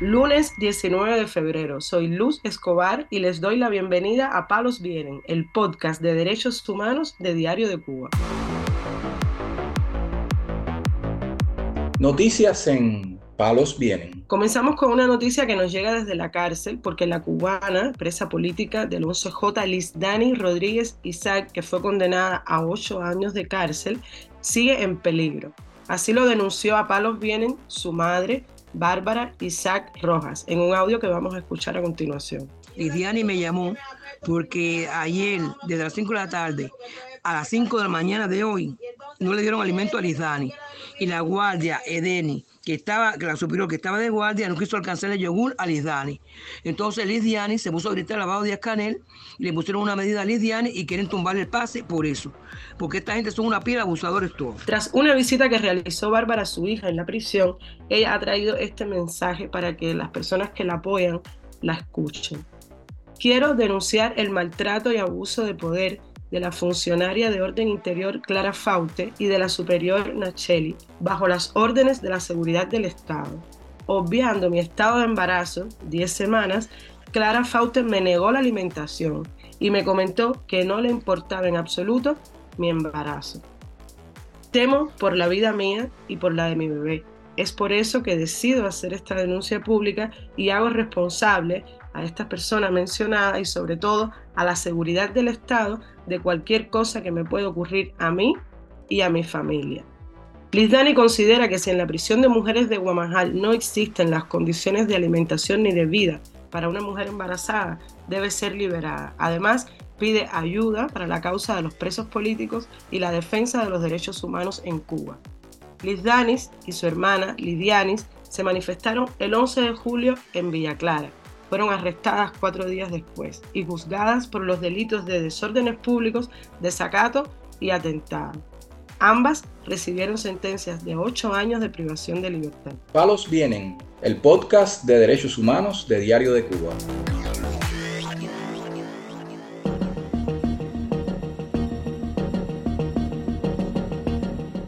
Lunes 19 de febrero. Soy Luz Escobar y les doy la bienvenida a Palos Vienen, el podcast de derechos humanos de Diario de Cuba. Noticias en Palos Vienen. Comenzamos con una noticia que nos llega desde la cárcel porque la cubana, presa política del 11J Liz Dani Rodríguez Isaac, que fue condenada a ocho años de cárcel, sigue en peligro. Así lo denunció a Palos Vienen su madre, Bárbara Isaac Rojas, en un audio que vamos a escuchar a continuación. Lidiani me llamó porque ayer, desde las 5 de la tarde a las 5 de la mañana de hoy, no le dieron alimento a Lizdani. Y la guardia Edeni, que estaba, que la superior que estaba de guardia, no quiso alcanzar el yogur a Lizdani. Entonces Lizdani se puso a gritar lavado de Canel y le pusieron una medida a Lizdani y quieren tumbarle el pase por eso. Porque esta gente son una pila de abusadores todos. Tras una visita que realizó Bárbara a su hija en la prisión, ella ha traído este mensaje para que las personas que la apoyan la escuchen. Quiero denunciar el maltrato y abuso de poder de la funcionaria de orden interior Clara Faute y de la superior Nacheli, bajo las órdenes de la seguridad del Estado. Obviando mi estado de embarazo, 10 semanas, Clara Faute me negó la alimentación y me comentó que no le importaba en absoluto mi embarazo. Temo por la vida mía y por la de mi bebé. Es por eso que decido hacer esta denuncia pública y hago responsable a esta persona mencionada y sobre todo a la seguridad del Estado de cualquier cosa que me pueda ocurrir a mí y a mi familia. Lizdani considera que si en la prisión de mujeres de Guamajal no existen las condiciones de alimentación ni de vida para una mujer embarazada, debe ser liberada. Además, pide ayuda para la causa de los presos políticos y la defensa de los derechos humanos en Cuba. Lizdanis y su hermana Lidianis se manifestaron el 11 de julio en Villa Clara fueron arrestadas cuatro días después y juzgadas por los delitos de desórdenes públicos, desacato y atentado. Ambas recibieron sentencias de ocho años de privación de libertad. Palos Vienen, el podcast de derechos humanos de Diario de Cuba.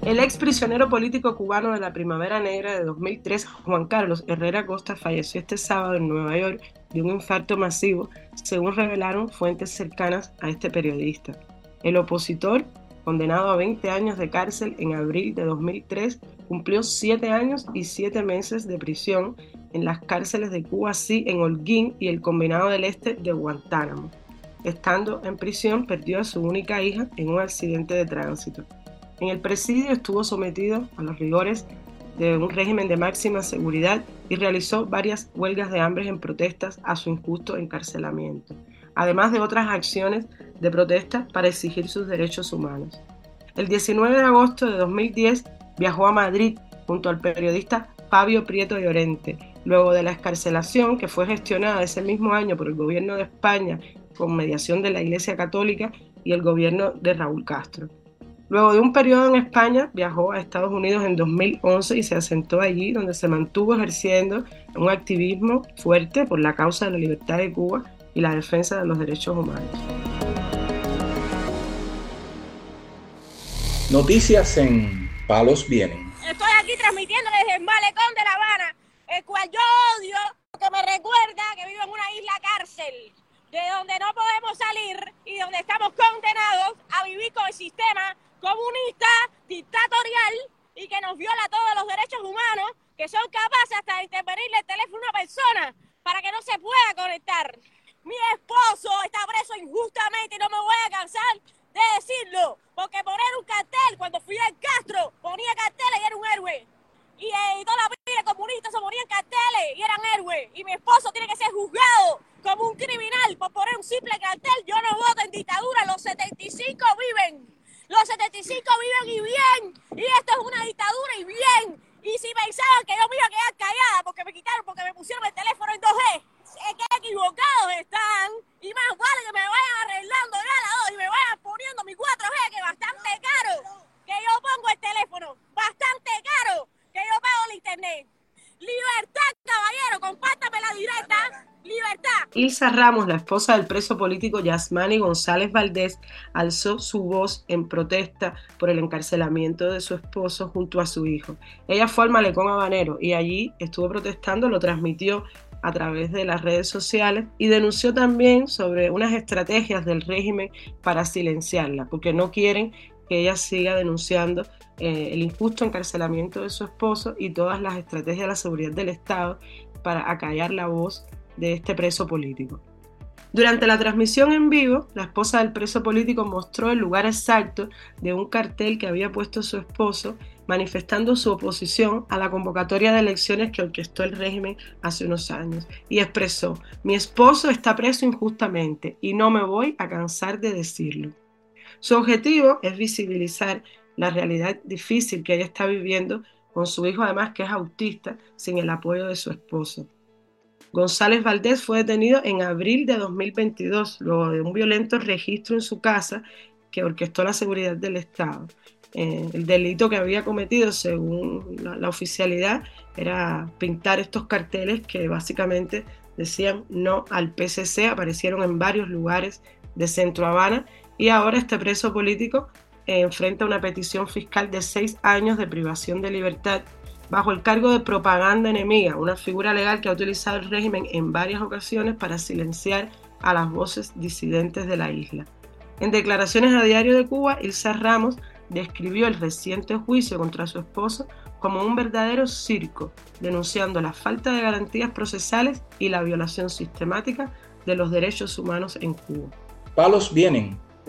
El ex prisionero político cubano de la Primavera Negra de 2003, Juan Carlos Herrera Costa, falleció este sábado en Nueva York de un infarto masivo, según revelaron fuentes cercanas a este periodista. El opositor, condenado a 20 años de cárcel en abril de 2003, cumplió 7 años y 7 meses de prisión en las cárceles de Cuba, sí, en Holguín y el Combinado del Este de Guantánamo. Estando en prisión, perdió a su única hija en un accidente de tránsito. En el presidio estuvo sometido a los rigores de un régimen de máxima seguridad y realizó varias huelgas de hambre en protestas a su injusto encarcelamiento, además de otras acciones de protesta para exigir sus derechos humanos. El 19 de agosto de 2010 viajó a Madrid junto al periodista Fabio Prieto Llorente, luego de la escarcelación que fue gestionada ese mismo año por el gobierno de España con mediación de la Iglesia Católica y el gobierno de Raúl Castro. Luego de un periodo en España, viajó a Estados Unidos en 2011 y se asentó allí, donde se mantuvo ejerciendo un activismo fuerte por la causa de la libertad de Cuba y la defensa de los derechos humanos. Noticias en Palos Vienen. Estoy aquí transmitiendo desde el malecón de La Habana, el cual yo odio, que me recuerda que vivo en una isla cárcel, de donde no podemos salir y donde estamos condenados a vivir con el sistema comunista, dictatorial y que nos viola todos los derechos humanos, que son capaces hasta de intervenirle el teléfono a una persona para que no se pueda conectar. Mi esposo está preso injustamente y no me voy a cansar de decirlo, porque poner un cartel, cuando fui al Castro, ponía carteles y era un héroe. Y, eh, toda la vida comunista se ponían carteles y eran héroes. Y mi esposo tiene que ser juzgado como un criminal por poner un simple cartel. 25 viven y bien. Y esto es una dictadura y bien. Y si pensaban que yo me iba a quedar callada porque me quitaron, porque me pusieron el teléfono en 2G, qué equivocados están. Y más vale que me vayan arreglando ya la 2 y me vayan Ilsa Ramos, la esposa del preso político Yasmani González Valdés, alzó su voz en protesta por el encarcelamiento de su esposo junto a su hijo. Ella fue al malecón habanero y allí estuvo protestando, lo transmitió a través de las redes sociales y denunció también sobre unas estrategias del régimen para silenciarla, porque no quieren que ella siga denunciando eh, el injusto encarcelamiento de su esposo y todas las estrategias de la seguridad del Estado para acallar la voz de este preso político. Durante la transmisión en vivo, la esposa del preso político mostró el lugar exacto de un cartel que había puesto su esposo manifestando su oposición a la convocatoria de elecciones que orquestó el régimen hace unos años y expresó, mi esposo está preso injustamente y no me voy a cansar de decirlo. Su objetivo es visibilizar la realidad difícil que ella está viviendo con su hijo además que es autista sin el apoyo de su esposo. González Valdés fue detenido en abril de 2022 luego de un violento registro en su casa que orquestó la seguridad del Estado. Eh, el delito que había cometido, según la, oficialidad, era pintar estos carteles que básicamente decían no al PCC, aparecieron en varios lugares de Centro Habana y ahora este preso político eh, enfrenta una petición fiscal de seis años de privación de libertad bajo el cargo de propaganda enemiga, una figura legal que ha utilizado el régimen en varias ocasiones para silenciar a las voces disidentes de la isla. En declaraciones a Diario de Cuba, Ilsa Ramos describió el reciente juicio contra su esposo como un verdadero circo, denunciando la falta de garantías procesales y la violación sistemática de los derechos humanos en Cuba. Palos vienen,